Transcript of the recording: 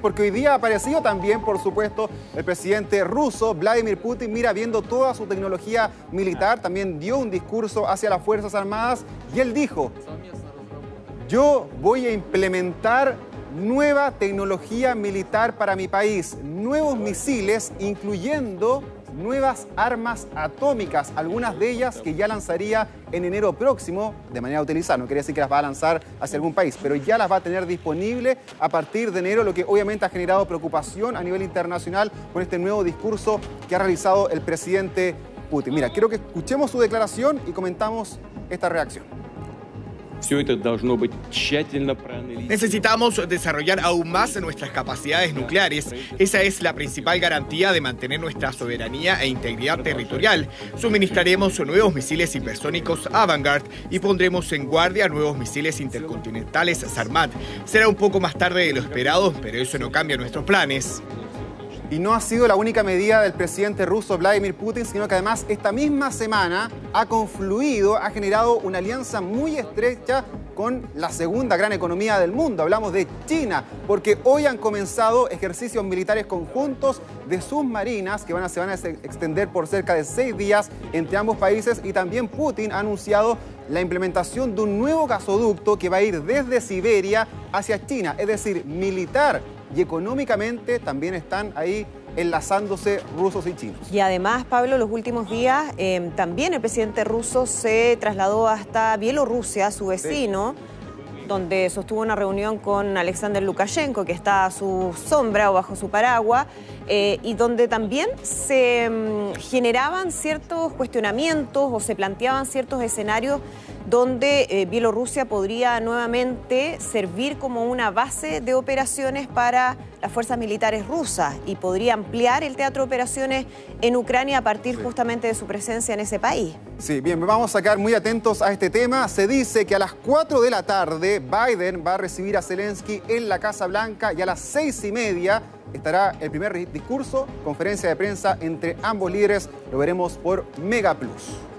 porque hoy día ha aparecido también, por supuesto, el presidente ruso, Vladimir Putin, mira, viendo toda su tecnología militar, también dio un discurso hacia las Fuerzas Armadas y él dijo, yo voy a implementar nueva tecnología militar para mi país, nuevos misiles, incluyendo nuevas armas atómicas, algunas de ellas que ya lanzaría en enero próximo de manera utilizada. No quiere decir que las va a lanzar hacia algún país, pero ya las va a tener disponible a partir de enero, lo que obviamente ha generado preocupación a nivel internacional con este nuevo discurso que ha realizado el presidente Putin. Mira, quiero que escuchemos su declaración y comentamos esta reacción. Necesitamos desarrollar aún más nuestras capacidades nucleares. Esa es la principal garantía de mantener nuestra soberanía e integridad territorial. Suministraremos nuevos misiles hipersónicos Avangard y pondremos en guardia nuevos misiles intercontinentales Sarmat. Será un poco más tarde de lo esperado, pero eso no cambia nuestros planes. Y no ha sido la única medida del presidente ruso Vladimir Putin, sino que además esta misma semana ha confluido, ha generado una alianza muy estrecha con la segunda gran economía del mundo. Hablamos de China, porque hoy han comenzado ejercicios militares conjuntos de submarinas que van a, se van a extender por cerca de seis días entre ambos países y también Putin ha anunciado la implementación de un nuevo gasoducto que va a ir desde Siberia hacia China, es decir, militar y económicamente también están ahí enlazándose rusos y chinos. Y además, Pablo, los últimos días em, también el presidente ruso se trasladó hasta Bielorrusia, su vecino. donde sostuvo una reunión con Alexander Lukashenko, que está a su sombra o bajo su paraguas, eh, y donde también se em, generaban ciertos cuestionamientos o se planteaban ciertos escenarios donde eh, Bielorrusia podría nuevamente servir como una base de operaciones para las fuerzas militares rusas y podría ampliar el teatro de operaciones en Ucrania a partir justamente de su presencia en ese país. Sí, bien, vamos a sacar muy atentos a este tema. Se dice que a las 4 de la tarde Biden va a recibir a Zelensky en la Casa Blanca y a las 6 y media estará el primer discurso, conferencia de prensa entre ambos líderes. Lo veremos por Mega Plus.